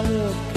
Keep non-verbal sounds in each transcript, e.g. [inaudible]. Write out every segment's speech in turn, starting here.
I look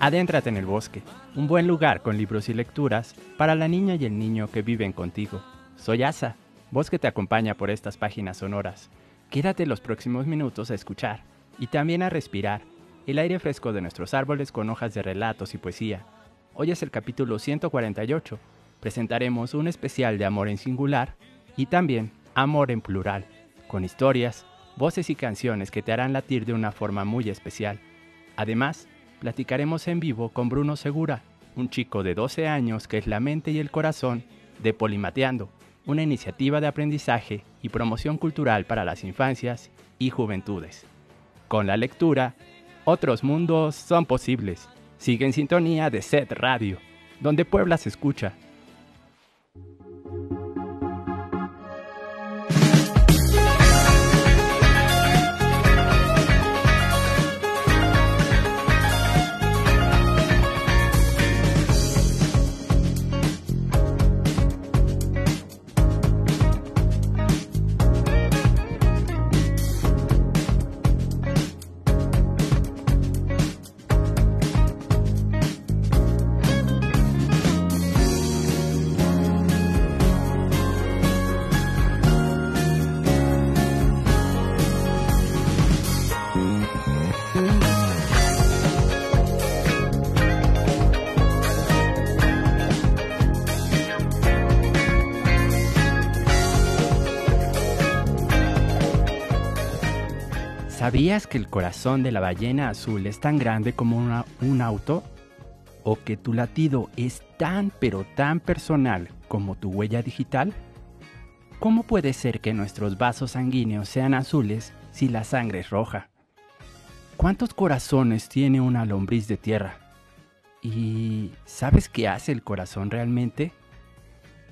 adéntrate en el bosque, un buen lugar con libros y lecturas para la niña y el niño que viven contigo. Soy Asa, voz que te acompaña por estas páginas sonoras. Quédate los próximos minutos a escuchar y también a respirar el aire fresco de nuestros árboles con hojas de relatos y poesía. Hoy es el capítulo 148. Presentaremos un especial de amor en singular y también amor en plural, con historias, voces y canciones que te harán latir de una forma muy especial. Además, platicaremos en vivo con Bruno Segura, un chico de 12 años que es la mente y el corazón de Polimateando, una iniciativa de aprendizaje y promoción cultural para las infancias y juventudes. Con la lectura, otros mundos son posibles. Sigue en sintonía de Set Radio, donde Puebla se escucha. ¿Sabías que el corazón de la ballena azul es tan grande como un auto? ¿O que tu latido es tan pero tan personal como tu huella digital? ¿Cómo puede ser que nuestros vasos sanguíneos sean azules si la sangre es roja? ¿Cuántos corazones tiene una lombriz de tierra? ¿Y sabes qué hace el corazón realmente?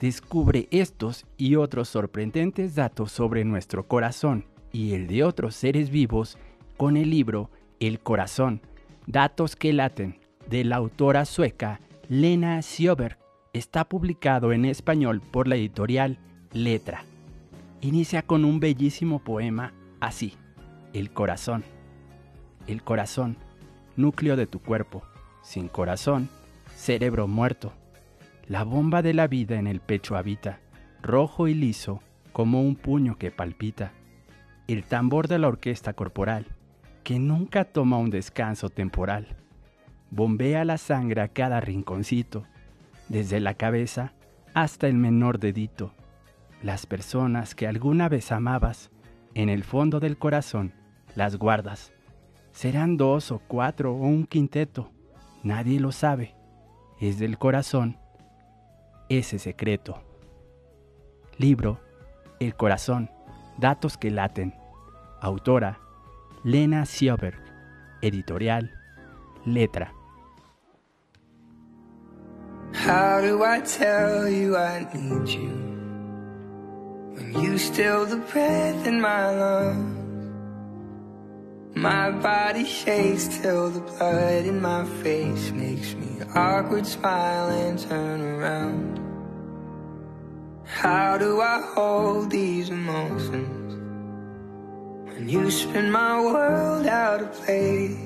Descubre estos y otros sorprendentes datos sobre nuestro corazón y el de otros seres vivos con el libro El corazón, datos que laten, de la autora sueca Lena Sjöberg. Está publicado en español por la editorial Letra. Inicia con un bellísimo poema así, El corazón. El corazón, núcleo de tu cuerpo, sin corazón, cerebro muerto. La bomba de la vida en el pecho habita, rojo y liso como un puño que palpita. El tambor de la orquesta corporal, que nunca toma un descanso temporal. Bombea la sangre a cada rinconcito, desde la cabeza hasta el menor dedito. Las personas que alguna vez amabas, en el fondo del corazón, las guardas. Serán dos o cuatro o un quinteto, nadie lo sabe. Es del corazón ese secreto. Libro El corazón, datos que laten. Autora Lena Sjöberg. Editorial Letra. How do I tell you I need you when you still the breath in my lungs? My body shakes till the blood in my face makes me awkward smile and turn around. How do I hold these emotions when you spin my world out of place?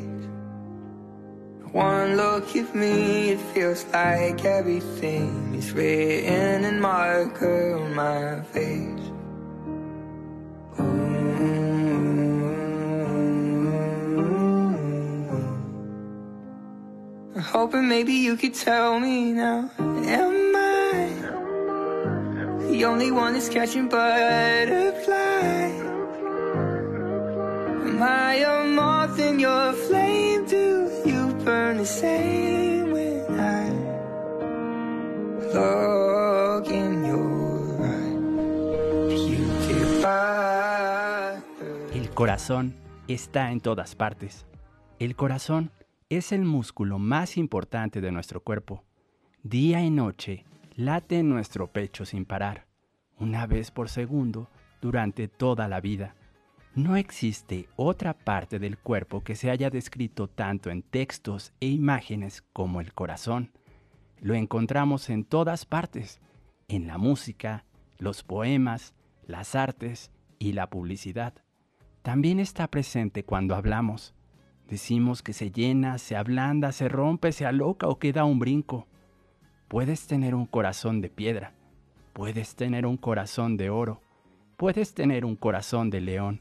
One look at me, it feels like everything is written in marker on my face. I'm hoping maybe you could tell me now. Am I the only one that's catching butterflies? El corazón está en todas partes. El corazón es el músculo más importante de nuestro cuerpo. Día y noche late en nuestro pecho sin parar, una vez por segundo durante toda la vida. No existe otra parte del cuerpo que se haya descrito tanto en textos e imágenes como el corazón. Lo encontramos en todas partes, en la música, los poemas, las artes y la publicidad. También está presente cuando hablamos. Decimos que se llena, se ablanda, se rompe, se aloca o queda un brinco. Puedes tener un corazón de piedra, puedes tener un corazón de oro, puedes tener un corazón de león.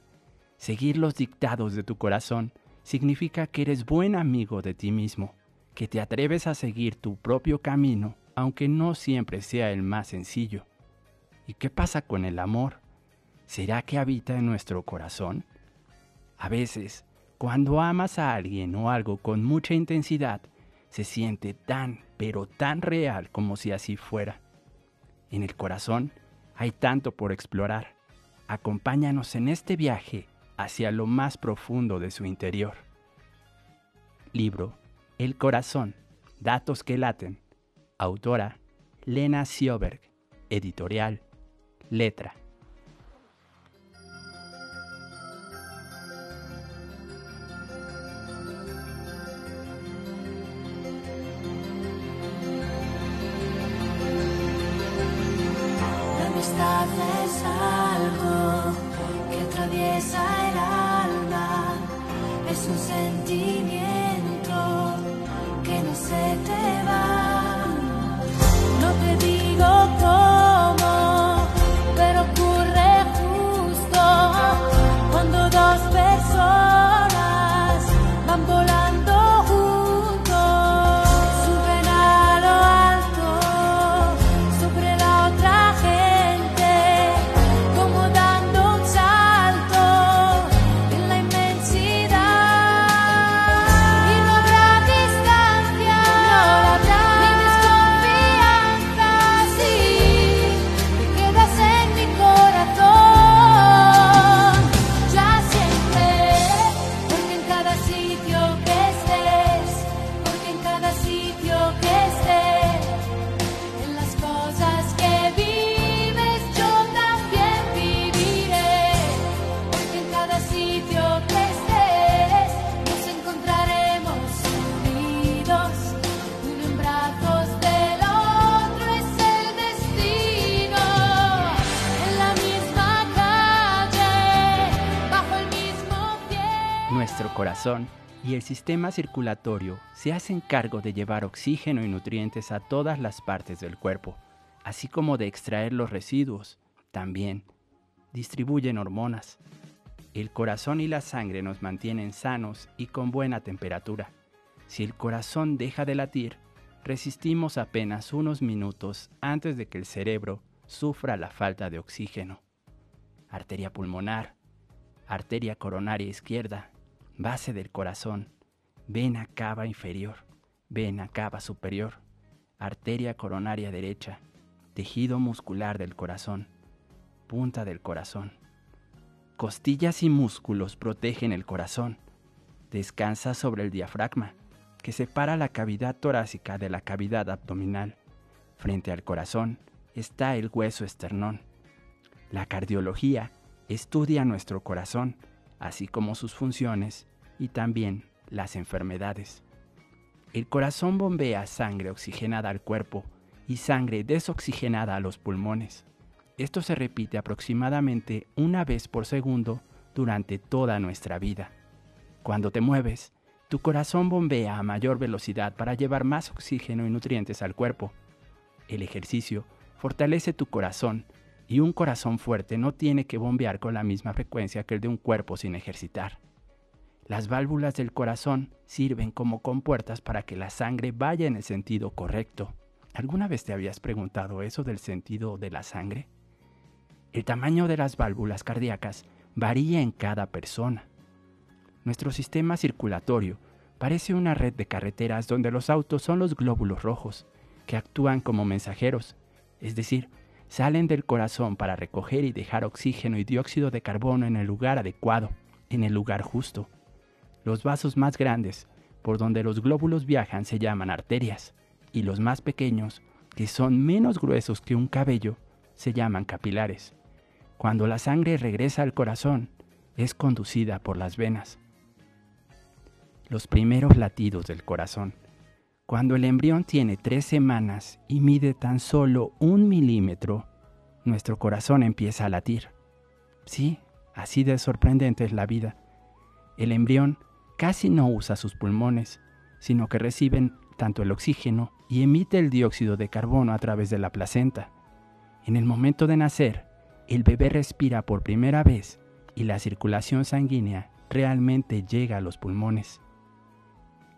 Seguir los dictados de tu corazón significa que eres buen amigo de ti mismo, que te atreves a seguir tu propio camino, aunque no siempre sea el más sencillo. ¿Y qué pasa con el amor? ¿Será que habita en nuestro corazón? A veces, cuando amas a alguien o algo con mucha intensidad, se siente tan, pero tan real como si así fuera. En el corazón hay tanto por explorar. Acompáñanos en este viaje hacia lo más profundo de su interior. Libro El corazón, datos que laten. Autora Lena Sjöberg. Editorial Letra. Amistad y el sistema circulatorio se hacen cargo de llevar oxígeno y nutrientes a todas las partes del cuerpo, así como de extraer los residuos. También distribuyen hormonas. El corazón y la sangre nos mantienen sanos y con buena temperatura. Si el corazón deja de latir, resistimos apenas unos minutos antes de que el cerebro sufra la falta de oxígeno. Arteria pulmonar, arteria coronaria izquierda, base del corazón, vena cava inferior, vena cava superior, arteria coronaria derecha, tejido muscular del corazón, punta del corazón. Costillas y músculos protegen el corazón. Descansa sobre el diafragma, que separa la cavidad torácica de la cavidad abdominal. Frente al corazón está el hueso esternón. La cardiología estudia nuestro corazón, así como sus funciones y también las enfermedades. El corazón bombea sangre oxigenada al cuerpo y sangre desoxigenada a los pulmones. Esto se repite aproximadamente una vez por segundo durante toda nuestra vida. Cuando te mueves, tu corazón bombea a mayor velocidad para llevar más oxígeno y nutrientes al cuerpo. El ejercicio fortalece tu corazón y un corazón fuerte no tiene que bombear con la misma frecuencia que el de un cuerpo sin ejercitar. Las válvulas del corazón sirven como compuertas para que la sangre vaya en el sentido correcto. ¿Alguna vez te habías preguntado eso del sentido de la sangre? El tamaño de las válvulas cardíacas varía en cada persona. Nuestro sistema circulatorio parece una red de carreteras donde los autos son los glóbulos rojos, que actúan como mensajeros, es decir, salen del corazón para recoger y dejar oxígeno y dióxido de carbono en el lugar adecuado, en el lugar justo. Los vasos más grandes, por donde los glóbulos viajan, se llaman arterias, y los más pequeños, que son menos gruesos que un cabello, se llaman capilares. Cuando la sangre regresa al corazón, es conducida por las venas. Los primeros latidos del corazón. Cuando el embrión tiene tres semanas y mide tan solo un milímetro, nuestro corazón empieza a latir. Sí, así de sorprendente es la vida. El embrión casi no usa sus pulmones, sino que reciben tanto el oxígeno y emite el dióxido de carbono a través de la placenta. En el momento de nacer, el bebé respira por primera vez y la circulación sanguínea realmente llega a los pulmones.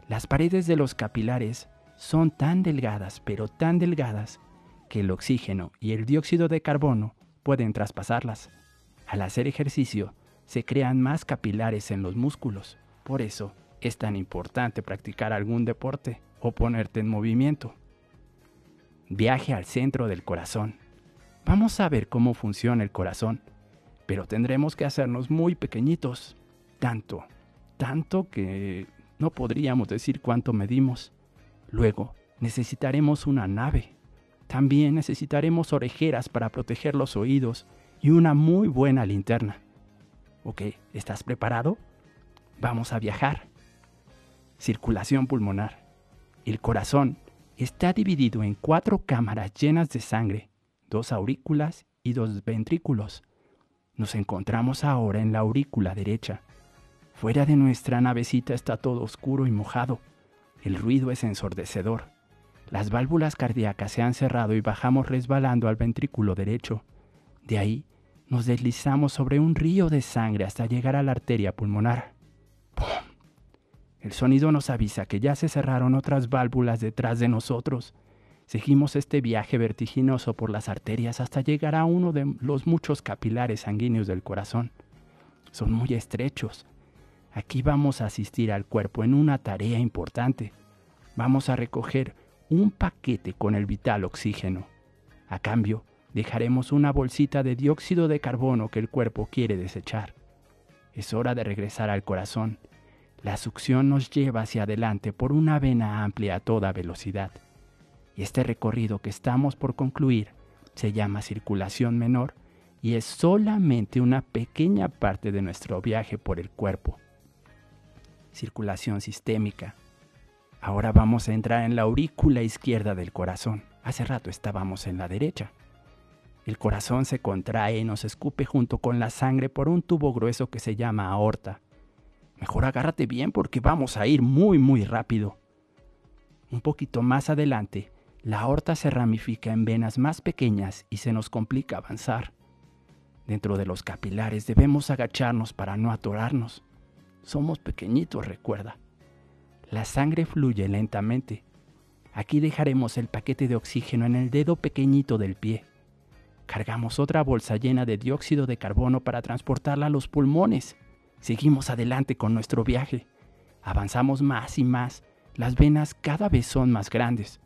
Las paredes de los capilares son tan delgadas, pero tan delgadas, que el oxígeno y el dióxido de carbono pueden traspasarlas. Al hacer ejercicio, se crean más capilares en los músculos. Por eso es tan importante practicar algún deporte o ponerte en movimiento. Viaje al centro del corazón. Vamos a ver cómo funciona el corazón, pero tendremos que hacernos muy pequeñitos. Tanto, tanto que no podríamos decir cuánto medimos. Luego, necesitaremos una nave. También necesitaremos orejeras para proteger los oídos y una muy buena linterna. ¿Ok? ¿Estás preparado? Vamos a viajar. Circulación pulmonar. El corazón está dividido en cuatro cámaras llenas de sangre, dos aurículas y dos ventrículos. Nos encontramos ahora en la aurícula derecha. Fuera de nuestra navecita está todo oscuro y mojado. El ruido es ensordecedor. Las válvulas cardíacas se han cerrado y bajamos resbalando al ventrículo derecho. De ahí nos deslizamos sobre un río de sangre hasta llegar a la arteria pulmonar. ¡Pum! El sonido nos avisa que ya se cerraron otras válvulas detrás de nosotros. Seguimos este viaje vertiginoso por las arterias hasta llegar a uno de los muchos capilares sanguíneos del corazón. Son muy estrechos, Aquí vamos a asistir al cuerpo en una tarea importante. Vamos a recoger un paquete con el vital oxígeno. A cambio, dejaremos una bolsita de dióxido de carbono que el cuerpo quiere desechar. Es hora de regresar al corazón. La succión nos lleva hacia adelante por una vena amplia a toda velocidad. Y este recorrido que estamos por concluir se llama circulación menor y es solamente una pequeña parte de nuestro viaje por el cuerpo circulación sistémica. Ahora vamos a entrar en la aurícula izquierda del corazón. Hace rato estábamos en la derecha. El corazón se contrae y nos escupe junto con la sangre por un tubo grueso que se llama aorta. Mejor agárrate bien porque vamos a ir muy, muy rápido. Un poquito más adelante, la aorta se ramifica en venas más pequeñas y se nos complica avanzar. Dentro de los capilares debemos agacharnos para no atorarnos. Somos pequeñitos, recuerda. La sangre fluye lentamente. Aquí dejaremos el paquete de oxígeno en el dedo pequeñito del pie. Cargamos otra bolsa llena de dióxido de carbono para transportarla a los pulmones. Seguimos adelante con nuestro viaje. Avanzamos más y más. Las venas cada vez son más grandes.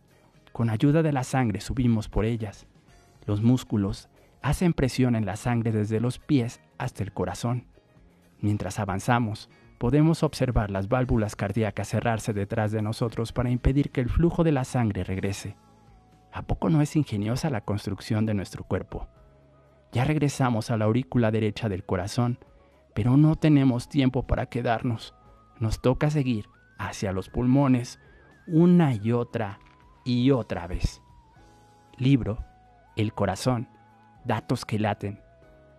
Con ayuda de la sangre subimos por ellas. Los músculos hacen presión en la sangre desde los pies hasta el corazón. Mientras avanzamos, podemos observar las válvulas cardíacas cerrarse detrás de nosotros para impedir que el flujo de la sangre regrese. ¿A poco no es ingeniosa la construcción de nuestro cuerpo? Ya regresamos a la aurícula derecha del corazón, pero no tenemos tiempo para quedarnos. Nos toca seguir hacia los pulmones una y otra y otra vez. Libro El corazón, datos que laten.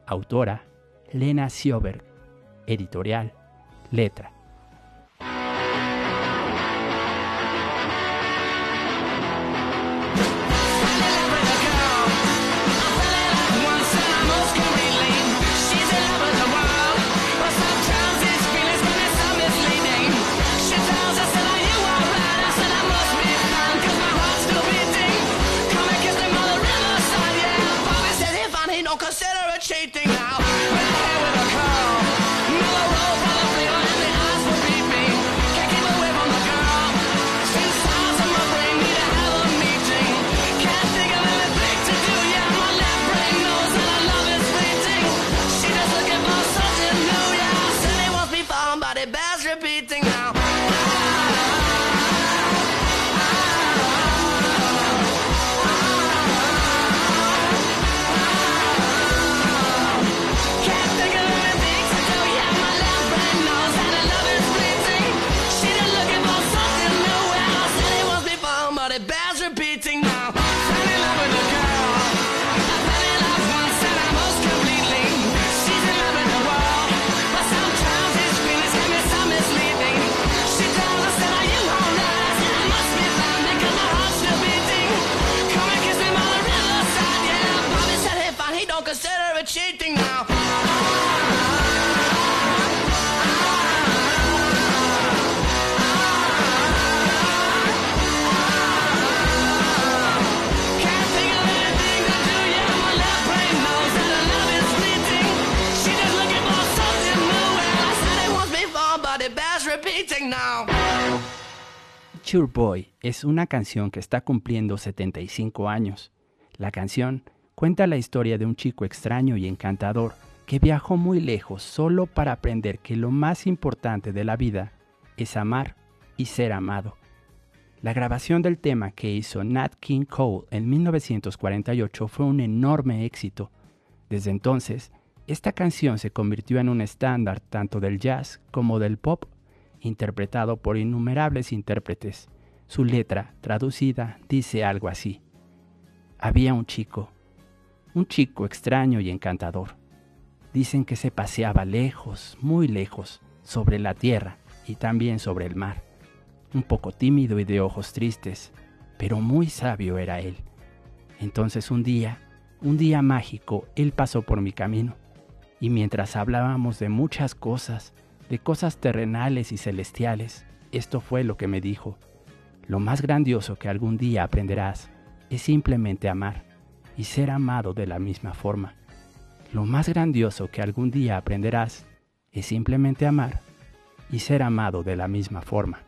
Autora Lena Sioberg. Editorial Letra. Sure Boy es una canción que está cumpliendo 75 años. La canción cuenta la historia de un chico extraño y encantador que viajó muy lejos solo para aprender que lo más importante de la vida es amar y ser amado. La grabación del tema que hizo Nat King Cole en 1948 fue un enorme éxito. Desde entonces, esta canción se convirtió en un estándar tanto del jazz como del pop, interpretado por innumerables intérpretes. Su letra, traducida, dice algo así. Había un chico, un chico extraño y encantador. Dicen que se paseaba lejos, muy lejos, sobre la tierra y también sobre el mar. Un poco tímido y de ojos tristes, pero muy sabio era él. Entonces un día, un día mágico, él pasó por mi camino, y mientras hablábamos de muchas cosas, de cosas terrenales y celestiales, esto fue lo que me dijo. Lo más grandioso que algún día aprenderás es simplemente amar y ser amado de la misma forma. Lo más grandioso que algún día aprenderás es simplemente amar y ser amado de la misma forma.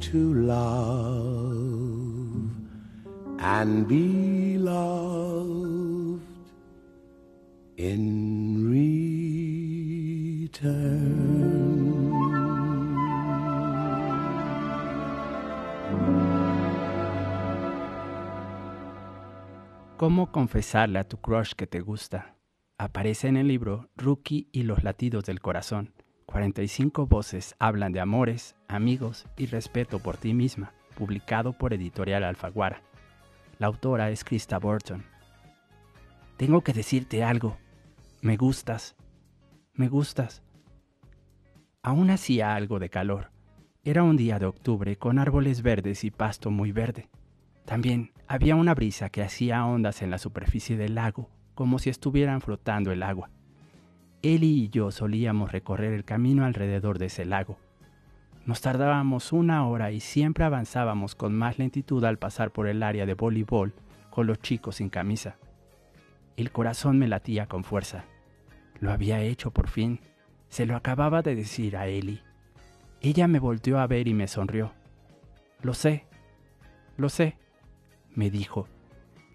to love and be loved in ¿Cómo confesarle a tu crush que te gusta? Aparece en el libro Rookie y los latidos del corazón. 45 voces hablan de amores, amigos y respeto por ti misma, publicado por Editorial Alfaguara. La autora es Krista Burton. Tengo que decirte algo. Me gustas. Me gustas. Aún hacía algo de calor. Era un día de octubre con árboles verdes y pasto muy verde. También había una brisa que hacía ondas en la superficie del lago, como si estuvieran flotando el agua. Eli y yo solíamos recorrer el camino alrededor de ese lago. Nos tardábamos una hora y siempre avanzábamos con más lentitud al pasar por el área de voleibol con los chicos sin camisa. El corazón me latía con fuerza. Lo había hecho por fin. Se lo acababa de decir a Eli. Ella me volteó a ver y me sonrió. Lo sé, lo sé, me dijo.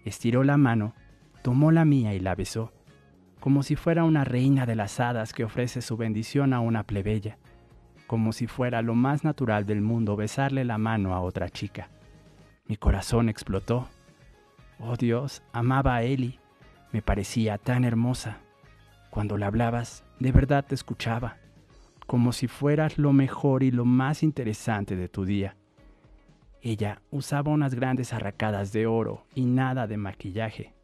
Estiró la mano, tomó la mía y la besó, como si fuera una reina de las hadas que ofrece su bendición a una plebeya, como si fuera lo más natural del mundo besarle la mano a otra chica. Mi corazón explotó. Oh Dios, amaba a Eli. Me parecía tan hermosa. Cuando le hablabas, de verdad te escuchaba, como si fueras lo mejor y lo más interesante de tu día. Ella usaba unas grandes arracadas de oro y nada de maquillaje.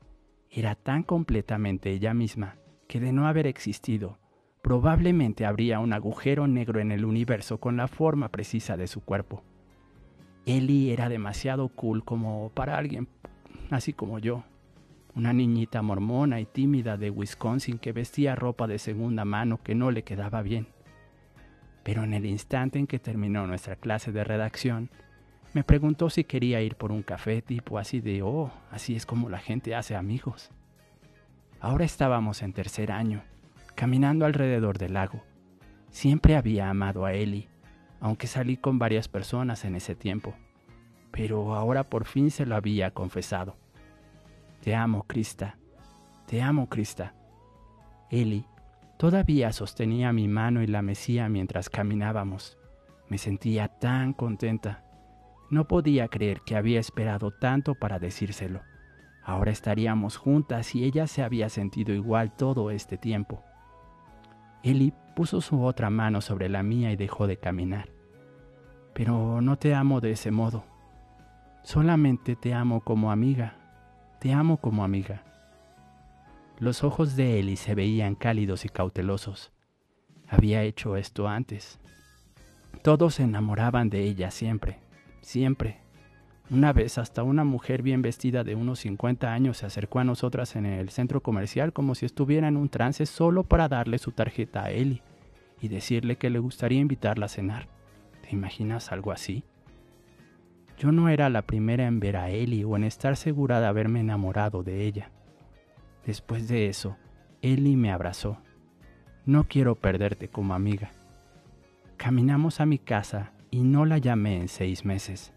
Era tan completamente ella misma que de no haber existido, probablemente habría un agujero negro en el universo con la forma precisa de su cuerpo. Ellie era demasiado cool como para alguien así como yo, una niñita mormona y tímida de Wisconsin que vestía ropa de segunda mano que no le quedaba bien. Pero en el instante en que terminó nuestra clase de redacción, me preguntó si quería ir por un café tipo así de, oh, así es como la gente hace amigos. Ahora estábamos en tercer año, caminando alrededor del lago. Siempre había amado a Ellie, aunque salí con varias personas en ese tiempo. Pero ahora por fin se lo había confesado. Te amo, Krista. Te amo, Krista. Ellie todavía sostenía mi mano y la mecía mientras caminábamos. Me sentía tan contenta. No podía creer que había esperado tanto para decírselo. Ahora estaríamos juntas y ella se había sentido igual todo este tiempo. Eli puso su otra mano sobre la mía y dejó de caminar. Pero no te amo de ese modo. Solamente te amo como amiga. Te amo como amiga. Los ojos de Eli se veían cálidos y cautelosos. Había hecho esto antes. Todos se enamoraban de ella siempre, siempre. Una vez hasta una mujer bien vestida de unos 50 años se acercó a nosotras en el centro comercial como si estuviera en un trance solo para darle su tarjeta a Ellie y decirle que le gustaría invitarla a cenar. ¿Te imaginas algo así? Yo no era la primera en ver a Ellie o en estar segura de haberme enamorado de ella. Después de eso, Ellie me abrazó. No quiero perderte como amiga. Caminamos a mi casa y no la llamé en seis meses.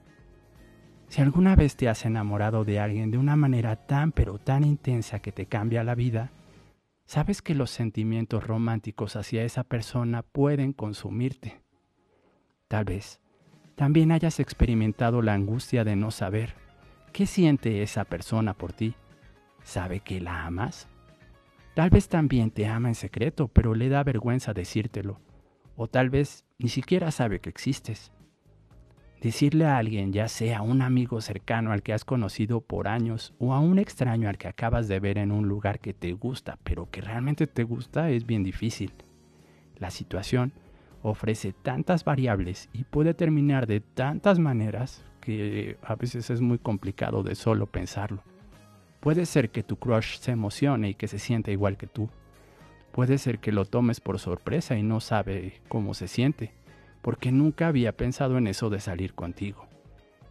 Si alguna vez te has enamorado de alguien de una manera tan pero tan intensa que te cambia la vida, sabes que los sentimientos románticos hacia esa persona pueden consumirte. Tal vez también hayas experimentado la angustia de no saber qué siente esa persona por ti. ¿Sabe que la amas? Tal vez también te ama en secreto, pero le da vergüenza decírtelo. O tal vez ni siquiera sabe que existes. Decirle a alguien, ya sea un amigo cercano al que has conocido por años o a un extraño al que acabas de ver en un lugar que te gusta, pero que realmente te gusta, es bien difícil. La situación ofrece tantas variables y puede terminar de tantas maneras que a veces es muy complicado de solo pensarlo. Puede ser que tu crush se emocione y que se sienta igual que tú. Puede ser que lo tomes por sorpresa y no sabe cómo se siente porque nunca había pensado en eso de salir contigo.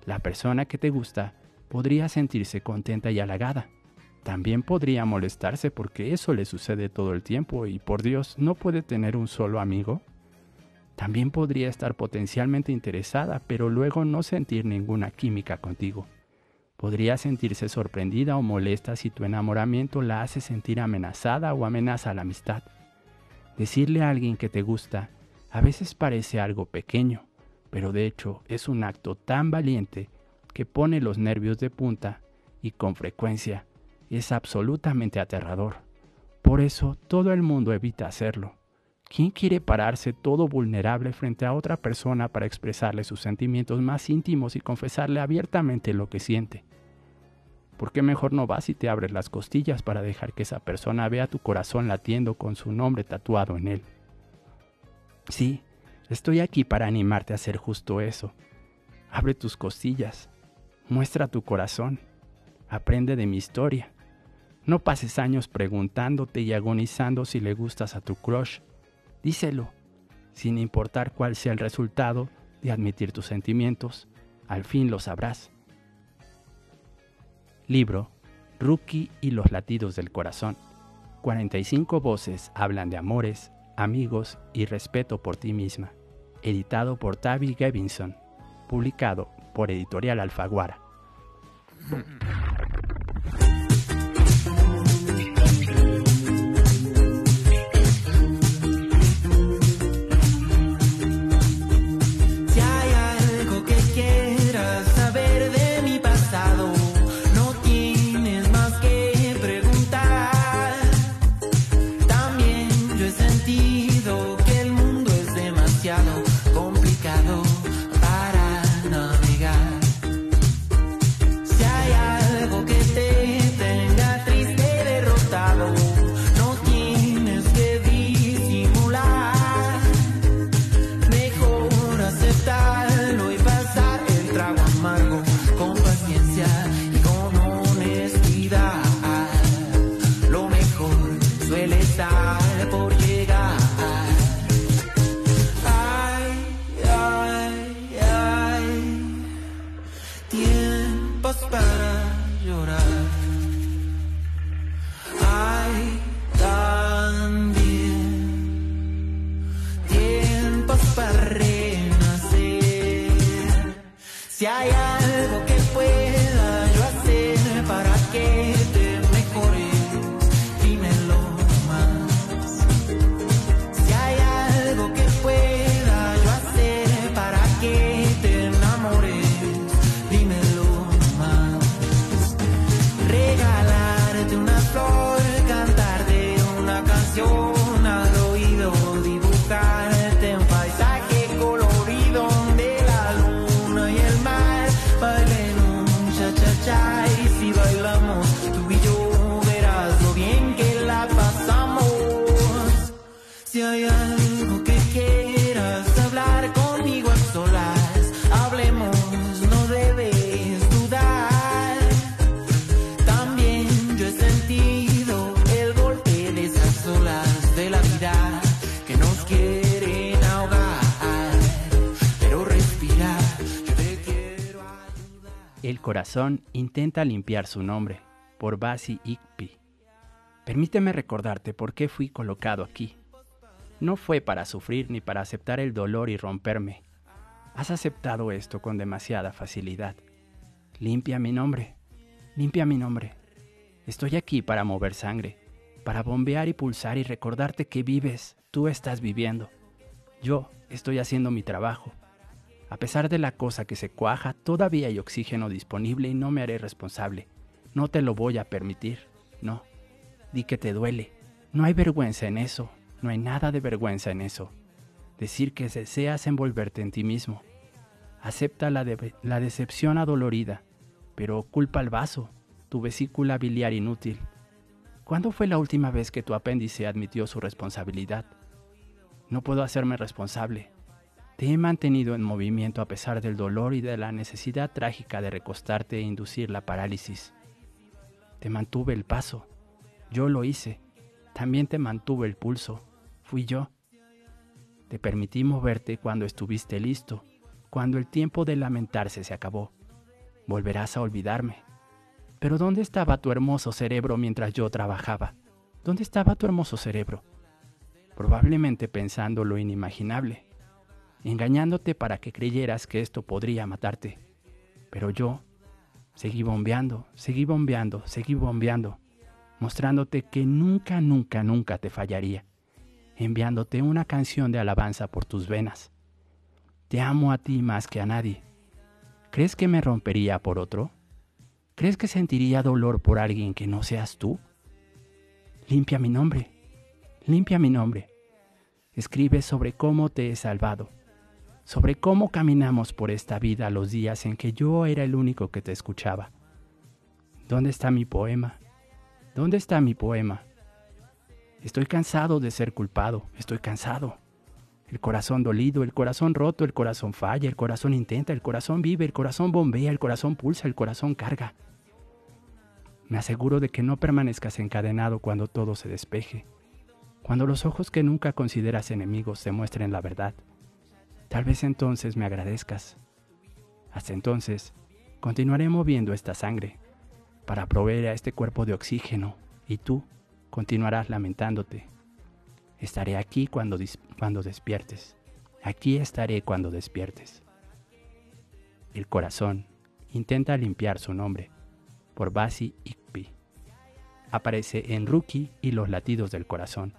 La persona que te gusta podría sentirse contenta y halagada. También podría molestarse porque eso le sucede todo el tiempo y por Dios no puede tener un solo amigo. También podría estar potencialmente interesada pero luego no sentir ninguna química contigo. Podría sentirse sorprendida o molesta si tu enamoramiento la hace sentir amenazada o amenaza la amistad. Decirle a alguien que te gusta a veces parece algo pequeño, pero de hecho es un acto tan valiente que pone los nervios de punta y con frecuencia es absolutamente aterrador. Por eso todo el mundo evita hacerlo. ¿Quién quiere pararse todo vulnerable frente a otra persona para expresarle sus sentimientos más íntimos y confesarle abiertamente lo que siente? ¿Por qué mejor no vas y te abres las costillas para dejar que esa persona vea tu corazón latiendo con su nombre tatuado en él? Sí, estoy aquí para animarte a hacer justo eso. Abre tus costillas, muestra tu corazón, aprende de mi historia. No pases años preguntándote y agonizando si le gustas a tu crush. Díselo, sin importar cuál sea el resultado de admitir tus sentimientos, al fin lo sabrás. Libro Rookie y los latidos del corazón. 45 voces hablan de amores, amigos y respeto por ti misma. Editado por Tavi Gevinson. Publicado por Editorial Alfaguara. [laughs] corazón intenta limpiar su nombre, por Basi Ikpi. Permíteme recordarte por qué fui colocado aquí. No fue para sufrir ni para aceptar el dolor y romperme. Has aceptado esto con demasiada facilidad. Limpia mi nombre, limpia mi nombre. Estoy aquí para mover sangre, para bombear y pulsar y recordarte que vives, tú estás viviendo. Yo estoy haciendo mi trabajo. A pesar de la cosa que se cuaja, todavía hay oxígeno disponible y no me haré responsable. No te lo voy a permitir. No. Di que te duele. No hay vergüenza en eso. No hay nada de vergüenza en eso. Decir que deseas envolverte en ti mismo. Acepta la, de- la decepción adolorida, pero culpa al vaso, tu vesícula biliar inútil. ¿Cuándo fue la última vez que tu apéndice admitió su responsabilidad? No puedo hacerme responsable. Te he mantenido en movimiento a pesar del dolor y de la necesidad trágica de recostarte e inducir la parálisis. Te mantuve el paso. Yo lo hice. También te mantuve el pulso. Fui yo. Te permití moverte cuando estuviste listo, cuando el tiempo de lamentarse se acabó. Volverás a olvidarme. Pero ¿dónde estaba tu hermoso cerebro mientras yo trabajaba? ¿Dónde estaba tu hermoso cerebro? Probablemente pensando lo inimaginable, engañándote para que creyeras que esto podría matarte. Pero yo seguí bombeando, seguí bombeando, seguí bombeando, mostrándote que nunca, nunca, nunca te fallaría, enviándote una canción de alabanza por tus venas. Te amo a ti más que a nadie. ¿Crees que me rompería por otro? ¿Crees que sentiría dolor por alguien que no seas tú? Limpia mi nombre, limpia mi nombre. Escribe sobre cómo te he salvado, sobre cómo caminamos por esta vida los días en que yo era el único que te escuchaba. ¿Dónde está mi poema? ¿Dónde está mi poema? Estoy cansado de ser culpado, estoy cansado. El corazón dolido, el corazón roto, el corazón falla, el corazón intenta, el corazón vive, el corazón bombea, el corazón pulsa, el corazón carga. Me aseguro de que no permanezcas encadenado cuando todo se despeje, cuando los ojos que nunca consideras enemigos te muestren la verdad. Tal vez entonces me agradezcas. Hasta entonces, continuaré moviendo esta sangre para proveer a este cuerpo de oxígeno y tú continuarás lamentándote. Estaré aquí cuando, cuando despiertes. Aquí estaré cuando despiertes. El corazón intenta limpiar su nombre por Basi Ikpi. Aparece en Rookie y los latidos del corazón.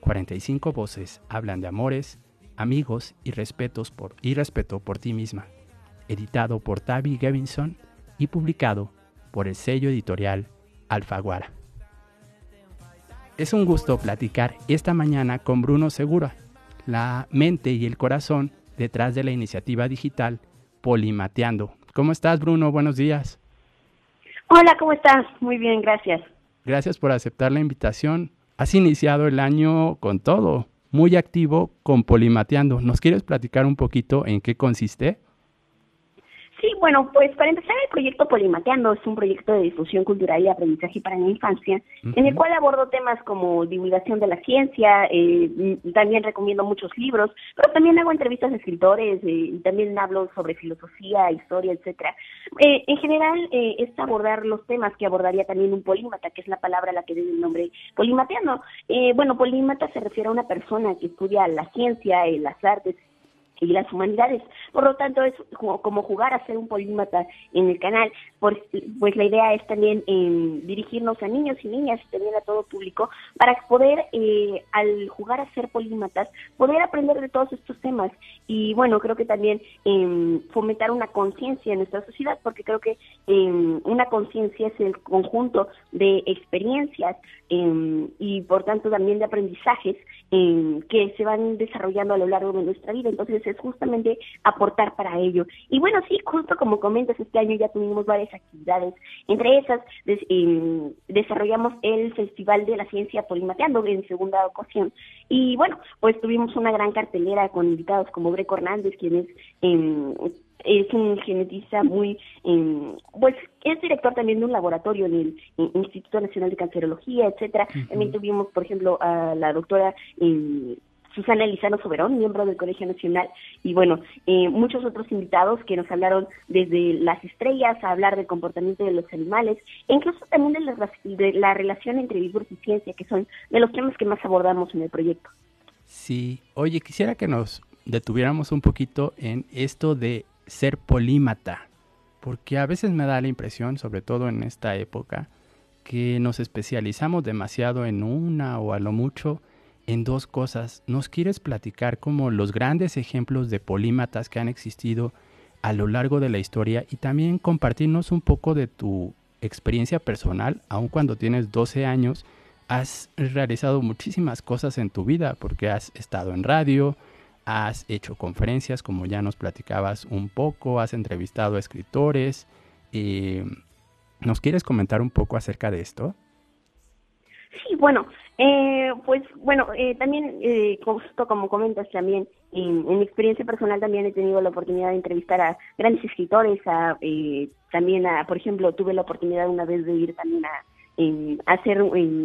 45 voces hablan de amores, amigos y respetos por y respeto por ti misma. Editado por Tavi Gevinson y publicado por el sello editorial Alfaguara. Es un gusto platicar esta mañana con Bruno Segura, la mente y el corazón detrás de la iniciativa digital Polimateando. ¿Cómo estás, Bruno? Buenos días. Hola, ¿cómo estás? Muy bien, gracias. Gracias por aceptar la invitación. Has iniciado el año con todo, muy activo con Polimateando. ¿Nos quieres platicar un poquito en qué consiste? Sí, bueno, pues para empezar el proyecto Polimateando es un proyecto de difusión cultural y aprendizaje para la infancia, en el cual abordo temas como divulgación de la ciencia, eh, también recomiendo muchos libros, pero también hago entrevistas a escritores, eh, y también hablo sobre filosofía, historia, etcétera. Eh, en general eh, es abordar los temas que abordaría también un polímata, que es la palabra a la que debe el nombre polimateando. Eh, bueno, polímata se refiere a una persona que estudia la ciencia, eh, las artes, y las humanidades. Por lo tanto, es como, jugar a ser un polímata en el canal. Por- pues la idea es también eh, dirigirnos a niños y niñas y también a todo público para poder, eh, al jugar a ser polímatas, poder aprender de todos estos temas. Y bueno, creo que también eh, fomentar una conciencia en nuestra sociedad, porque creo que eh, una conciencia es el conjunto de experiencias y por tanto también de aprendizajes que se van desarrollando a lo largo de nuestra vida. Entonces es justamente aportar para ello. Y bueno, sí, justo como comentas, este año ya tuvimos varias actividades. Entre esas, des- eh, desarrollamos el Festival de la Ciencia Polimateando en segunda ocasión. Y bueno, pues tuvimos una gran cartelera con invitados como Greco Hernández, quien es... eh, es un genetista muy, eh, pues es director también de un laboratorio en el Instituto Nacional de Cancerología, etcétera. También tuvimos, por ejemplo, a la doctora eh, Susana Lizano Soberón, miembro del Colegio Nacional, y bueno, eh, muchos otros invitados que nos hablaron desde las estrellas a hablar del comportamiento de los animales, e incluso también de la, relación entre libros y ciencia, que son de los temas que más abordamos en el proyecto. Sí, oye, quisiera que nos detuviéramos un poquito en esto de ser polímata, porque a veces me da la impresión, sobre todo en esta época, que nos especializamos demasiado en una o a lo mucho en dos cosas. ¿Nos quieres platicar como los grandes ejemplos de polímatas que han existido a lo largo de la historia y también compartirnos un poco de tu experiencia personal, aun cuando tienes 12 años? Has realizado muchísimas cosas en tu vida porque has estado en radio, has hecho conferencias, como ya nos platicabas un poco, has entrevistado a escritores. Eh, ¿Nos quieres comentar un poco acerca de esto? Sí, bueno, eh, pues bueno, eh, también, eh, justo como comentas también, en, mi experiencia personal también he tenido la oportunidad de entrevistar a grandes escritores, a, eh, también a, por ejemplo, tuve la oportunidad una vez de ir también a, hacer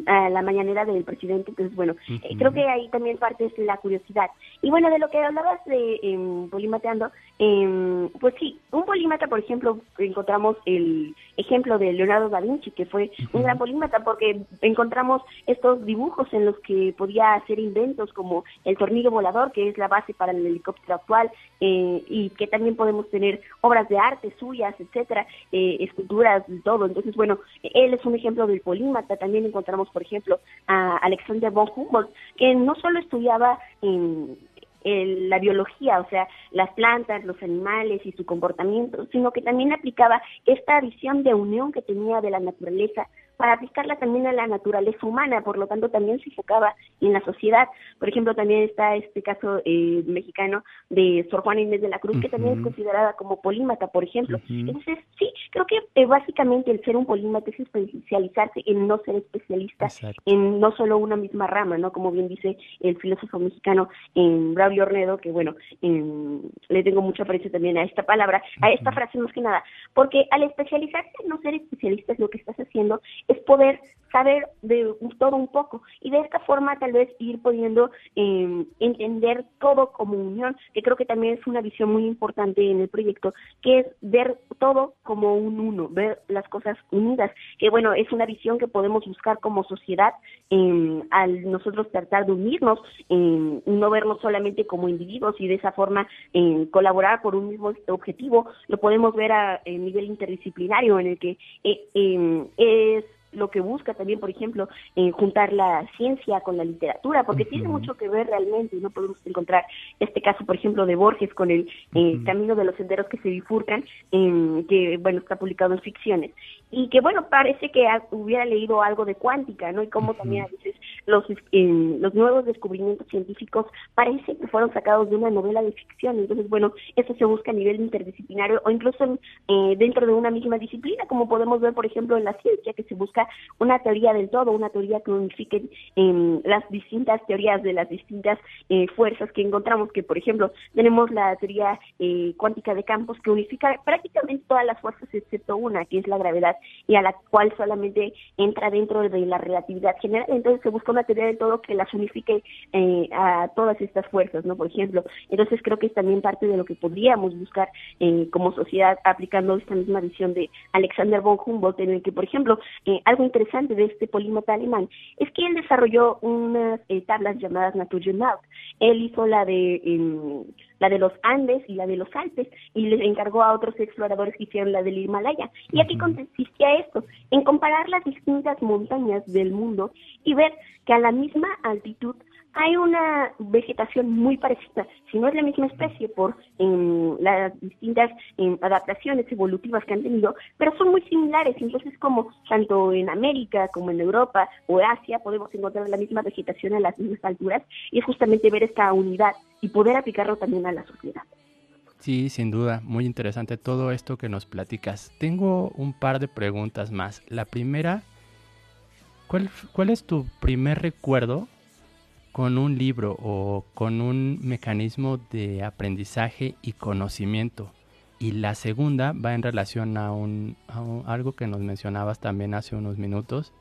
a la mañanera del presidente. Entonces, bueno, eh, creo que ahí también parte es la curiosidad. Y bueno, de lo que hablabas de eh, polimateando, eh, pues sí, un polímata, por ejemplo, encontramos el ejemplo de Leonardo da Vinci, que fue un gran polímata porque encontramos estos dibujos en los que podía hacer inventos como el tornillo volador, que es la base para el helicóptero actual, eh, y que también podemos tener obras de arte suyas, etcétera, eh, esculturas, todo. Entonces, bueno, él es un ejemplo del polímata. También encontramos, por ejemplo, a Alexander von Humboldt, que no solo estudiaba en la biología, o sea, las plantas, los animales y su comportamiento, sino que también aplicaba esta visión de unión que tenía de la naturaleza para aplicarla también a la naturaleza humana, por lo tanto también se enfocaba en la sociedad. Por ejemplo, también está este caso eh, mexicano de Sor Juana Inés de la Cruz, que también es considerada como polímata, por ejemplo. Entonces, sí, creo que eh, básicamente el ser un polímata es especializarse en no ser especialista en no solo una misma rama, ¿no? Como bien dice el filósofo mexicano en Braulio Ornedo, que bueno, le tengo mucho aprecio también a esta palabra, a esta frase más que nada, porque al especializarse en no ser especialista es lo que estás haciendo es poder saber de todo un poco y de esta forma tal vez ir pudiendo eh, entender todo como unión, que creo que también es una visión muy importante en el proyecto, que es ver todo como un uno, ver las cosas unidas, que bueno, es una visión que podemos buscar como sociedad eh, al nosotros tratar de unirnos, eh, no vernos solamente como individuos y de esa forma colaborar por un mismo objetivo, lo podemos ver a, nivel interdisciplinario en el que es lo que busca también, por ejemplo, en juntar la ciencia con la literatura, porque tiene mucho que ver realmente, y no podemos encontrar este caso, por ejemplo, de Borges con el eh, Camino de los Senderos que se bifurcan, que, bueno, está publicado en ficciones, y que, bueno, parece que hubiera leído algo de cuántica, ¿no? Y como también a veces los, los nuevos descubrimientos científicos parece que fueron sacados de una novela de ficción, entonces, bueno, eso se busca a nivel interdisciplinario o incluso eh, dentro de una misma disciplina, como podemos ver, por ejemplo, en la ciencia, que se busca una teoría del todo, una teoría que unifique eh, las distintas teorías de las distintas eh, fuerzas que encontramos, que por ejemplo tenemos la teoría eh, cuántica de campos que unifica prácticamente todas las fuerzas excepto una, que es la gravedad, y a la cual solamente entra dentro de la relatividad general. Entonces se busca una teoría del todo que las unifique eh, a todas estas fuerzas, ¿no? Por ejemplo, entonces creo que es también parte de lo que podríamos buscar eh, como sociedad aplicando esta misma visión de Alexander von Humboldt, en el que, por ejemplo, eh, algo interesante de este polímata alemán es que él desarrolló unas eh, tablas llamadas Naturjournal. Él hizo la de em, la de los Andes y la de los Alpes y les encargó a otros exploradores que hicieron la del Himalaya. Y aquí consistía esto, en comparar las distintas montañas del mundo y ver que a la misma altitud hay una vegetación muy parecida, si no es la misma especie por las distintas adaptaciones evolutivas que han tenido, pero son muy similares, entonces como tanto en América como en Europa o Asia podemos encontrar la misma vegetación a las mismas alturas y es justamente ver esta unidad y poder aplicarlo también a la sociedad. Sí, sin duda, muy interesante todo esto que nos platicas. Tengo un par de preguntas más. La primera, ¿cuál, cuál es tu primer recuerdo con un libro o con un mecanismo de aprendizaje y conocimiento. Y la segunda va en relación a, un, algo que nos mencionabas también hace unos minutos.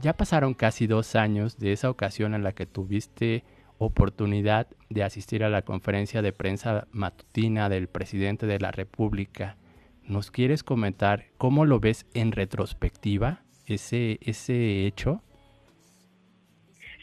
Ya pasaron casi dos años de esa ocasión en la que tuviste oportunidad de asistir a la conferencia de prensa matutina del presidente de la República. ¿Nos quieres comentar cómo lo ves en retrospectiva ese, ese hecho?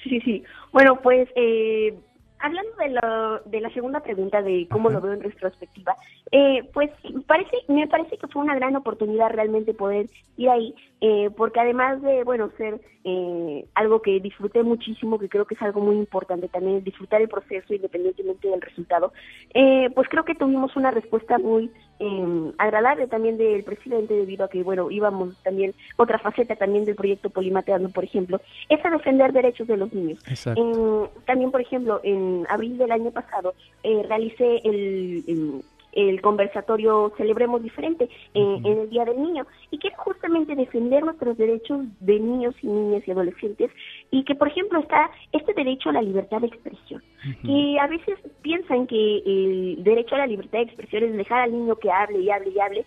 Sí, sí. Bueno, pues eh, hablando de, lo, de la segunda pregunta de cómo lo veo en retrospectiva, eh, pues parece, me parece que fue una gran oportunidad realmente poder ir ahí, eh, porque además de, bueno, ser eh, algo que disfruté muchísimo, que creo que es algo muy importante también, disfrutar el proceso independientemente del resultado, eh, pues creo que tuvimos una respuesta muy eh, agradable también del presidente debido a que, bueno, íbamos también, otra faceta también del proyecto Polimateando, por ejemplo, es a defender derechos de los niños. Eh, también, por ejemplo, en abril del año pasado eh, realicé el, el, el conversatorio Celebremos Diferente eh, en el Día del Niño y que es justamente defender nuestros derechos de niños y niñas y adolescentes y que, por ejemplo, está este derecho a la libertad de expresión. Que a veces piensan que el derecho a la libertad de expresión es dejar al niño que hable y hable y hable,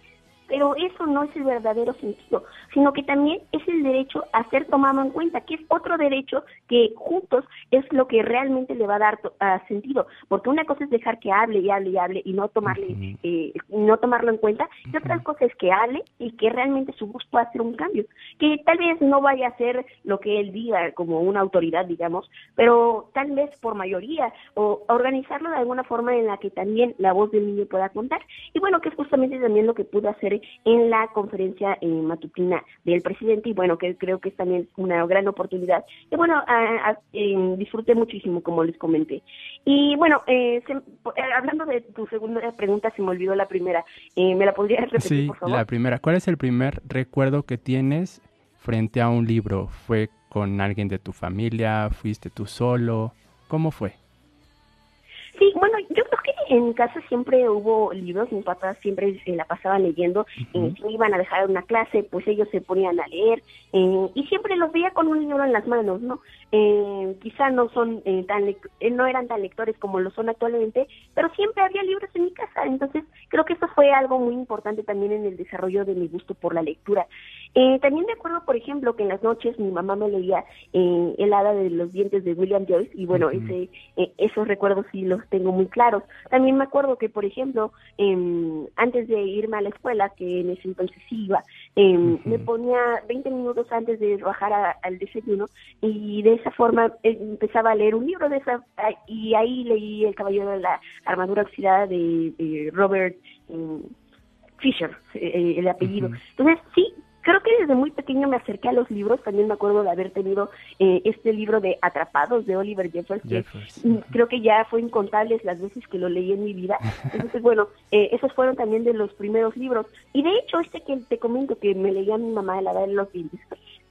pero eso no es el verdadero sentido, sino que también es el derecho a ser tomado en cuenta, que es otro derecho que juntos es lo que realmente le va a dar to- a sentido, porque una cosa es dejar que hable y hable y hable y no tomarle eh, no tomarlo en cuenta, y otra cosa es que hable y que realmente su voz pueda hacer un cambio, que tal vez no vaya a ser lo que él diga como una autoridad, digamos, pero tal vez por mayoría o organizarlo de alguna forma en la que también la voz del niño pueda contar. Y bueno, que es justamente también lo que pude hacer en la conferencia eh, matutina del presidente y bueno, que creo que es también una gran oportunidad. Y bueno, a- a- eh, disfruté muchísimo, como les comenté. Y bueno, eh, se- eh, hablando de tu segunda pregunta, se me olvidó la primera. Eh, ¿Me la podrías repetir, Sí, por favor? la primera. ¿Cuál es el primer recuerdo que tienes frente a un libro? ¿Fue con alguien de tu familia? ¿Fuiste tú solo? ¿Cómo fue? Sí, bueno, yo creo que en casa siempre hubo libros, mis papás siempre se la pasaban leyendo, eh, si me iban a dejar una clase, pues ellos se ponían a leer, eh, y siempre los veía con un libro en las manos, ¿no? Eh, quizá no son eh, tan eh, no eran tan lectores como lo son actualmente, pero siempre había libros en mi casa, entonces creo que eso fue algo muy importante también en el desarrollo de mi gusto por la lectura. Eh, también me acuerdo, por ejemplo, que en las noches mi mamá me leía eh, El hada de los dientes de William Joyce, y bueno, ese eh, esos recuerdos sí los tengo muy claros. También me acuerdo que, por ejemplo, em, antes de irme a la escuela, que en ese entonces sí iba, em, me ponía 20 minutos antes de bajar a- al desayuno y de esa forma eh, empezaba a leer un libro de esa y ahí leí El caballero de la armadura oxidada de, de Robert em, Fisher, eh, el apellido. Entonces, sí, creo que desde muy pequeño me acerqué a los libros. También me acuerdo de haber tenido eh, este libro de Atrapados de Oliver Jeffers, que Jeffers, mm, creo que ya fue incontables las veces que lo leí en mi vida. Entonces, bueno, eh, esos fueron también de los primeros libros. Y de hecho, este que te comento que me leía mi mamá de la edad de los dientes,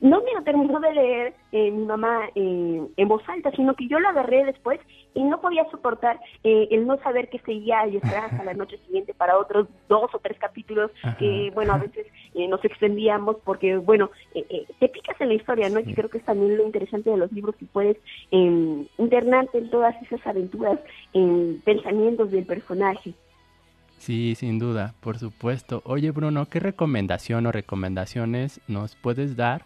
no me lo terminó de leer eh, mi mamá eh, en voz alta, sino que yo lo agarré después y no podía soportar eh, el no saber qué seguía y esperar hasta la [laughs] noche siguiente para otros dos o tres capítulos Ajá. que, bueno, a veces eh, nos extendíamos porque, bueno, eh, eh, te picas en la historia, ¿no? Y creo que es también lo interesante de los libros que puedes eh, internarte en todas esas aventuras, en pensamientos del personaje. Sí, sin duda, por supuesto. Oye, Bruno, ¿qué recomendación o recomendaciones nos puedes dar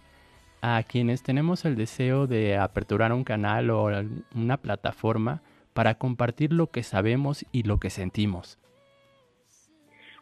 a quienes tenemos el deseo de aperturar un canal o una plataforma para compartir lo que sabemos y lo que sentimos?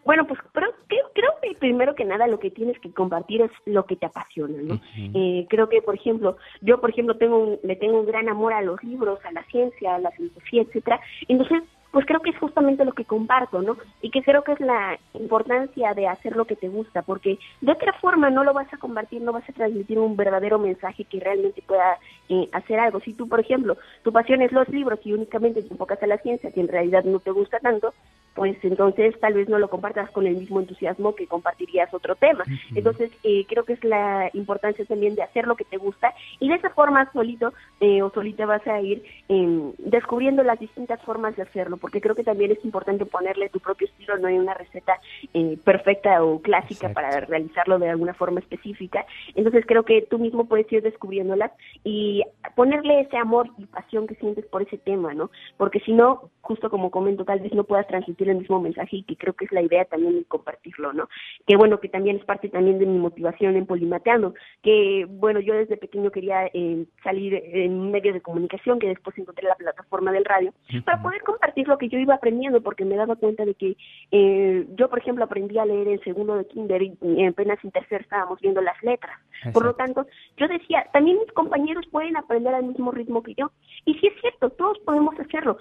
Bueno, pues creo, creo que primero que nada lo que tienes que compartir es lo que te apasiona, ¿no? Eh, creo que, por ejemplo, yo, por ejemplo, tengo un- le tengo un gran amor a los libros, a la ciencia, a la filosofía, etcétera. Entonces, pues creo que es justamente lo que comparto, ¿no? Y que creo que es la importancia de hacer lo que te gusta, porque de otra forma no lo vas a compartir, no vas a transmitir un verdadero mensaje que realmente pueda eh, hacer algo. Si tú, por ejemplo, tu pasión es los libros y únicamente te enfocas a la ciencia, que en realidad no te gusta tanto, pues entonces tal vez no lo compartas con el mismo entusiasmo que compartirías otro tema. Entonces, eh, creo que es la importancia también de hacer lo que te gusta y de esa forma solito eh, o solita vas a ir eh, descubriendo las distintas formas de hacerlo, porque creo que también es importante ponerle tu propio estilo, no hay una receta eh, perfecta o clásica Exacto. para realizarlo de alguna forma específica. Entonces, creo que tú mismo puedes ir descubriéndolas y ponerle ese amor y pasión que sientes por ese tema, ¿no? Porque si no, justo como comento, tal vez no puedas transmitir transmitir el mismo mensaje y que creo que es la idea también de compartirlo, ¿no? Que bueno, que también es parte también de mi motivación en Polimateando, que bueno, yo desde pequeño quería eh, salir en un medio de comunicación, que después encontré la plataforma del radio, para poder compartir lo que yo iba aprendiendo, porque me daba cuenta de que eh, yo, por ejemplo, aprendí a leer en segundo de kinder y, y apenas en tercer estábamos viendo las letras. Por lo tanto, yo decía, también mis compañeros pueden aprender al mismo ritmo que yo. Y sí es cierto, todos podemos hacerlo.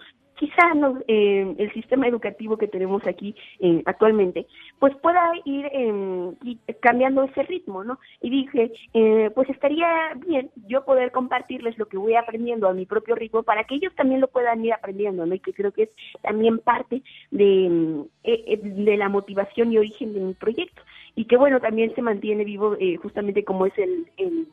Eh, el sistema educativo que tenemos aquí eh, actualmente, pues pueda ir y- cambiando ese ritmo, ¿no? Y dije, eh, pues estaría bien yo poder compartirles lo que voy aprendiendo a mi propio ritmo para que ellos también lo puedan ir aprendiendo, ¿no? Y que creo que es también parte de, mm, eh, eh, de la motivación y origen de mi proyecto. Y que bueno, también se mantiene vivo justamente como es el, el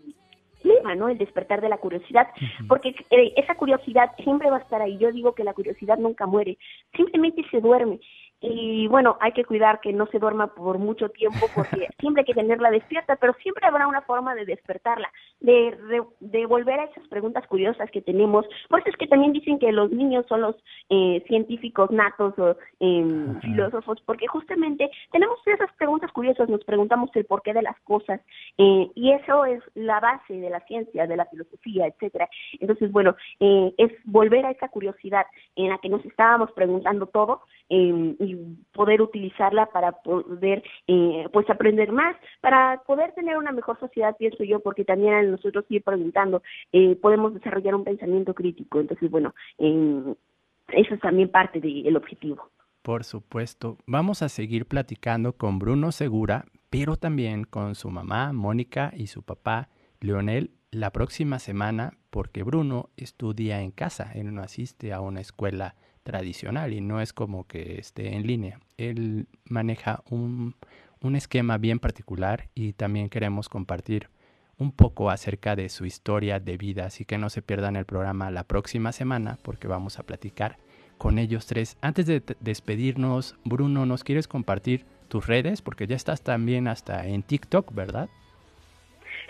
¿no? El despertar de la curiosidad, porque eh, esa curiosidad siempre va a estar ahí. Yo digo que la curiosidad nunca muere, simplemente se duerme. Y bueno, hay que cuidar que no se duerma por mucho tiempo porque [laughs] siempre hay que tenerla despierta, pero siempre habrá una forma de despertarla, de, re- de volver a esas preguntas curiosas que tenemos. Por eso es que también dicen que los niños son los eh, científicos natos o eh, filósofos, porque justamente tenemos esas preguntas curiosas, nos preguntamos el porqué de las cosas eh, y eso es la base de la ciencia, de la filosofía, etcétera. Entonces, bueno, eh, es volver a esa curiosidad en la que nos estábamos preguntando todo eh, y poder utilizarla para poder eh, pues aprender más, para poder tener una mejor sociedad, pienso yo, porque también nosotros ir preguntando eh, podemos desarrollar un pensamiento crítico. Entonces, bueno, eso es también parte del objetivo. Por supuesto, vamos a seguir platicando con Bruno Segura, pero también con su mamá, Mónica, y su papá, Leonel, la próxima semana, porque Bruno estudia en casa, él no asiste a una escuela tradicional y no es como que esté en línea. Él maneja un, un esquema bien particular y también queremos compartir un poco acerca de su historia de vida, así que no se pierdan el programa la próxima semana porque vamos a platicar con ellos tres. Antes de despedirnos, Bruno, ¿nos quieres compartir tus redes? Porque ya estás también hasta en TikTok, ¿verdad?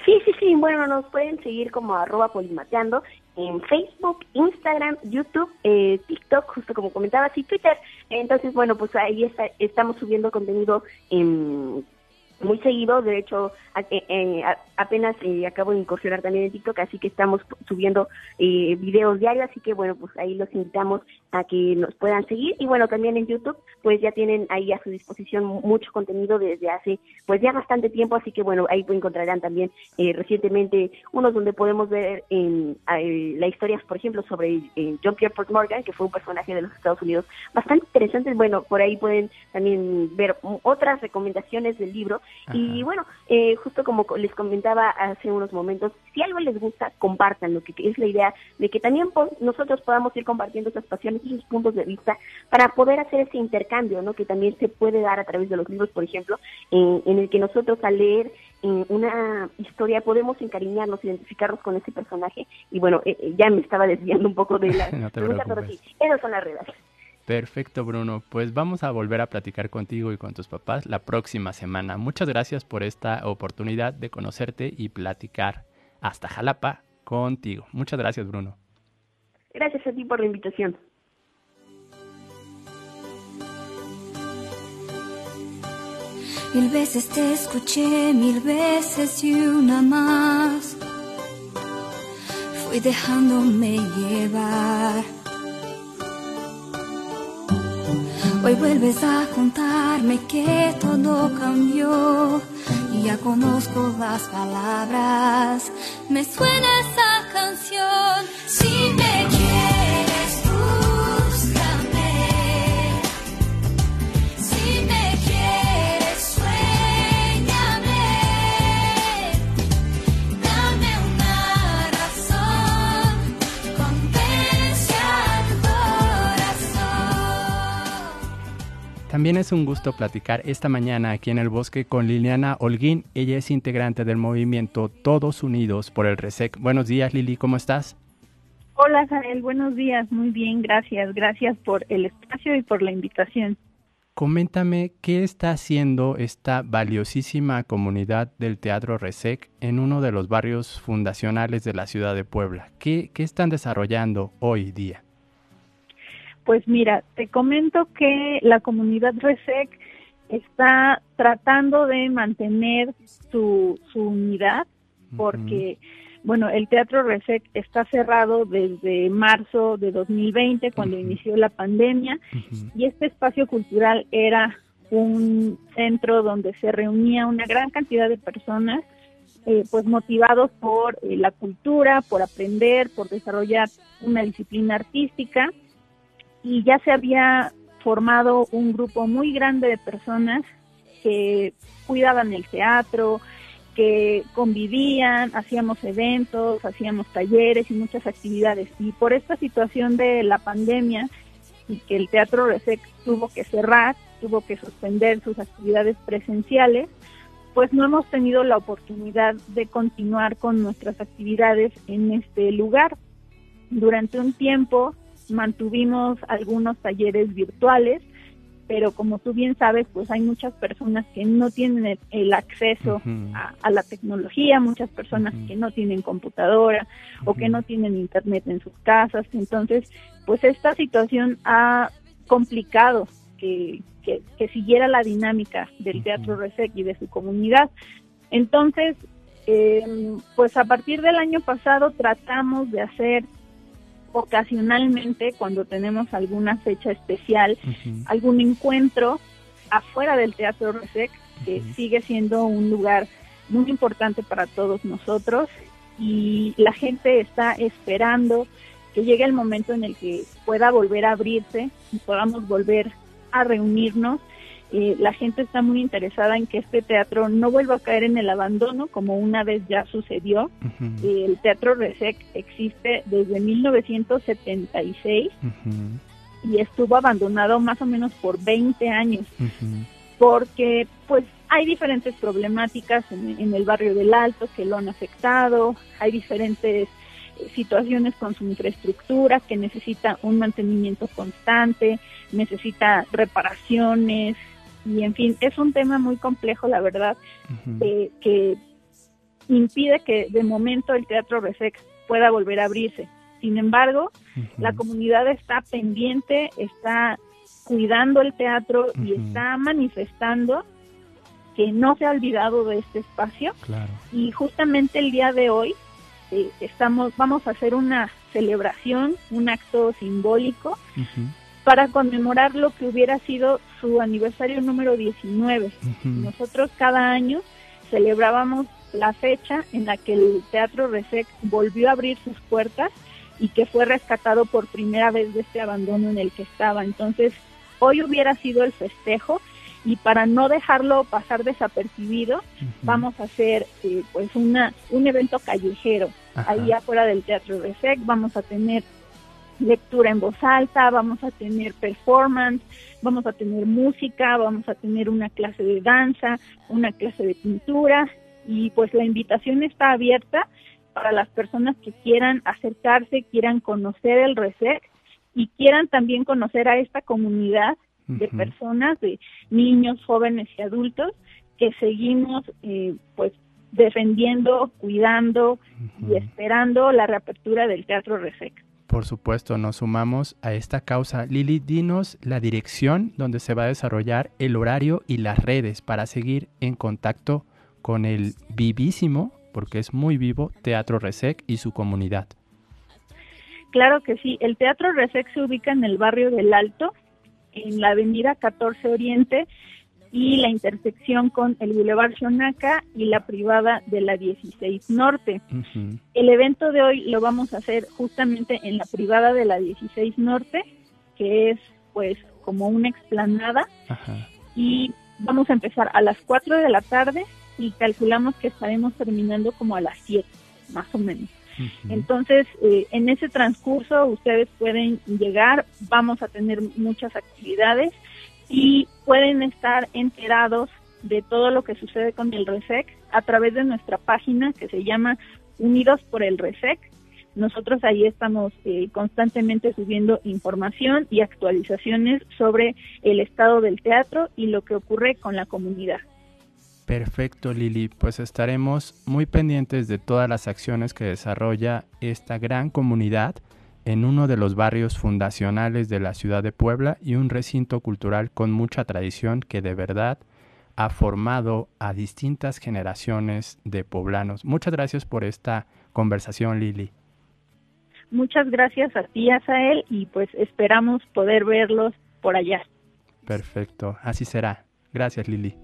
Sí, sí, sí. Bueno, nos pueden seguir como arroba polimateando en Facebook, Instagram, YouTube, eh, TikTok, justo como comentabas, y Twitter. Entonces, bueno, pues ahí está- estamos subiendo contenido en muy seguido, de hecho a- eh, eh, apenas eh, acabo de incursionar también en TikTok, así que estamos subiendo eh, videos diarios, así que bueno, pues ahí los invitamos a que nos puedan seguir. Y bueno, también en YouTube pues ya tienen ahí a su disposición mucho contenido desde hace pues ya bastante tiempo, así que bueno, ahí encontrarán también eh, recientemente unos donde podemos ver en, eh, la historia, por ejemplo, sobre eh, John Pierre Morgan, que fue un personaje de los Estados Unidos bastante interesante, bueno, por ahí pueden también ver otras recomendaciones del libro. Y bueno, eh, justo como co- les comentaba hace unos momentos, si algo les gusta, compartan, lo que es la idea de que también po- nosotros podamos ir compartiendo esas pasiones, esos puntos de vista, para poder hacer ese intercambio, ¿no? Que también se puede dar a través de los libros, por ejemplo, eh, en el que nosotros al leer eh, una historia podemos encariñarnos, identificarnos con ese personaje. Y bueno, eh, eh, ya me estaba desviando un poco de la [laughs] No pregunta, pero sí, esas son las redes. Perfecto, Bruno. Pues vamos a volver a platicar contigo y con tus papás la próxima semana. Muchas gracias por esta oportunidad de conocerte y platicar hasta Jalapa contigo. Muchas gracias, Bruno. Gracias a ti por la invitación. Mil veces te escuché, mil veces y una más. Fui dejándome llevar. Hoy vuelves a contarme que todo cambió y ya conozco las palabras. Me suena esa canción. También es un gusto platicar esta mañana aquí en el bosque con Liliana Holguín. Ella es integrante del movimiento Todos Unidos por el RESEC. Buenos días, Lili, ¿cómo estás? Hola, Jael, buenos días. Muy bien, gracias. Gracias por el espacio y por la invitación. Coméntame qué está haciendo esta valiosísima comunidad del Teatro RESEC en uno de los barrios fundacionales de la ciudad de Puebla. ¿Qué, qué están desarrollando hoy día? Pues mira, te comento que la comunidad RESEC está tratando de mantener su, su unidad porque, bueno, el Teatro RESEC está cerrado desde marzo de 2020 cuando inició la pandemia y este espacio cultural era un centro donde se reunía una gran cantidad de personas eh, pues motivados por eh, la cultura, por aprender, por desarrollar una disciplina artística y ya se había formado un grupo muy grande de personas que cuidaban el teatro, que convivían, hacíamos eventos, hacíamos talleres y muchas actividades. Y por esta situación de la pandemia y que el Teatro Resec tuvo que cerrar, tuvo que suspender sus actividades presenciales, pues no hemos tenido la oportunidad de continuar con nuestras actividades en este lugar. Durante un tiempo mantuvimos algunos talleres virtuales, pero como tú bien sabes, pues hay muchas personas que no tienen el, el acceso a, a la tecnología, muchas personas que no tienen computadora o que no tienen internet en sus casas. Entonces, pues esta situación ha complicado que, que, que siguiera la dinámica del Teatro Resec y de su comunidad. Entonces, eh, pues a partir del año pasado tratamos de hacer ocasionalmente cuando tenemos alguna fecha especial, algún encuentro afuera del Teatro Resec, que sigue siendo un lugar muy importante para todos nosotros y la gente está esperando que llegue el momento en el que pueda volver a abrirse y podamos volver a reunirnos. Eh, la gente está muy interesada en que este teatro no vuelva a caer en el abandono como una vez ya sucedió. El Teatro Resec existe desde 1976 y estuvo abandonado más o menos por 20 años. Porque pues hay diferentes problemáticas en, en el barrio del Alto que lo han afectado, hay diferentes situaciones con su infraestructura que necesita un mantenimiento constante, necesita reparaciones y en fin, es un tema muy complejo la verdad eh, que impide que de momento el Teatro Resex pueda volver a abrirse. Sin embargo, la comunidad está pendiente, está cuidando el teatro y está manifestando que no se ha olvidado de este espacio. Claro. Y justamente el día de hoy eh, estamos vamos a hacer una celebración, un acto simbólico para conmemorar lo que hubiera sido su aniversario número 19. Nosotros cada año celebrábamos la fecha en la que el Teatro Resec volvió a abrir sus puertas y que fue rescatado por primera vez de este abandono en el que estaba. Entonces, hoy hubiera sido el festejo y para no dejarlo pasar desapercibido, vamos a hacer eh, pues una un evento callejero Ajá. ahí afuera del Teatro Resec. Vamos a tener lectura en voz alta, vamos a tener performance, vamos a tener música, vamos a tener una clase de danza, una clase de pintura y pues la invitación está abierta para las personas que quieran acercarse, quieran conocer el RESEC y quieran también conocer a esta comunidad de personas, de niños, jóvenes y adultos que seguimos eh, pues defendiendo, cuidando y esperando la reapertura del Teatro RESEC. Por supuesto, nos sumamos a esta causa. Lili, dinos la dirección donde se va a desarrollar el horario y las redes para seguir en contacto con el vivísimo, porque es muy vivo, Teatro Resec y su comunidad. Claro que sí, el Teatro Resec se ubica en el barrio del Alto, en la avenida 14 Oriente y la intersección con el Boulevard Xonaca y la privada de la 16 Norte. El evento de hoy lo vamos a hacer justamente en la privada de la 16 Norte, que es pues como una explanada y vamos a empezar a las 4 de la tarde y calculamos que estaremos terminando como a las 7, más o menos. Entonces, eh, en ese transcurso ustedes pueden llegar, vamos a tener muchas actividades y pueden estar enterados de todo lo que sucede con el RESEC a través de nuestra página que se llama Unidos por el RESEC. Nosotros ahí estamos eh, constantemente subiendo información y actualizaciones sobre el estado del teatro y lo que ocurre con la comunidad. Perfecto, Lili. Pues estaremos muy pendientes de todas las acciones que desarrolla esta gran comunidad en uno de los barrios fundacionales de la ciudad de Puebla y un recinto cultural con mucha tradición que de verdad ha formado a distintas generaciones de poblanos. Muchas gracias por esta conversación, Lili. Muchas gracias a ti, Asael, y pues esperamos poder verlos por allá. Perfecto, así será. Gracias, Lili.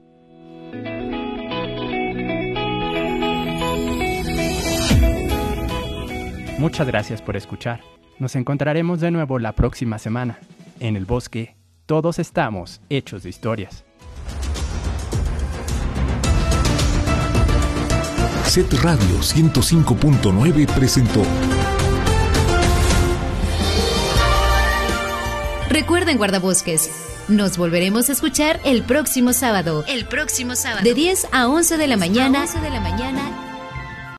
Muchas gracias por escuchar. Nos encontraremos de nuevo la próxima semana. En el bosque, todos estamos hechos de historias. Set Radio 105.9 presentó. Recuerden, guardabosques, nos volveremos a escuchar el próximo sábado. El próximo sábado. De 10 a 11 de la mañana. 11 de la mañana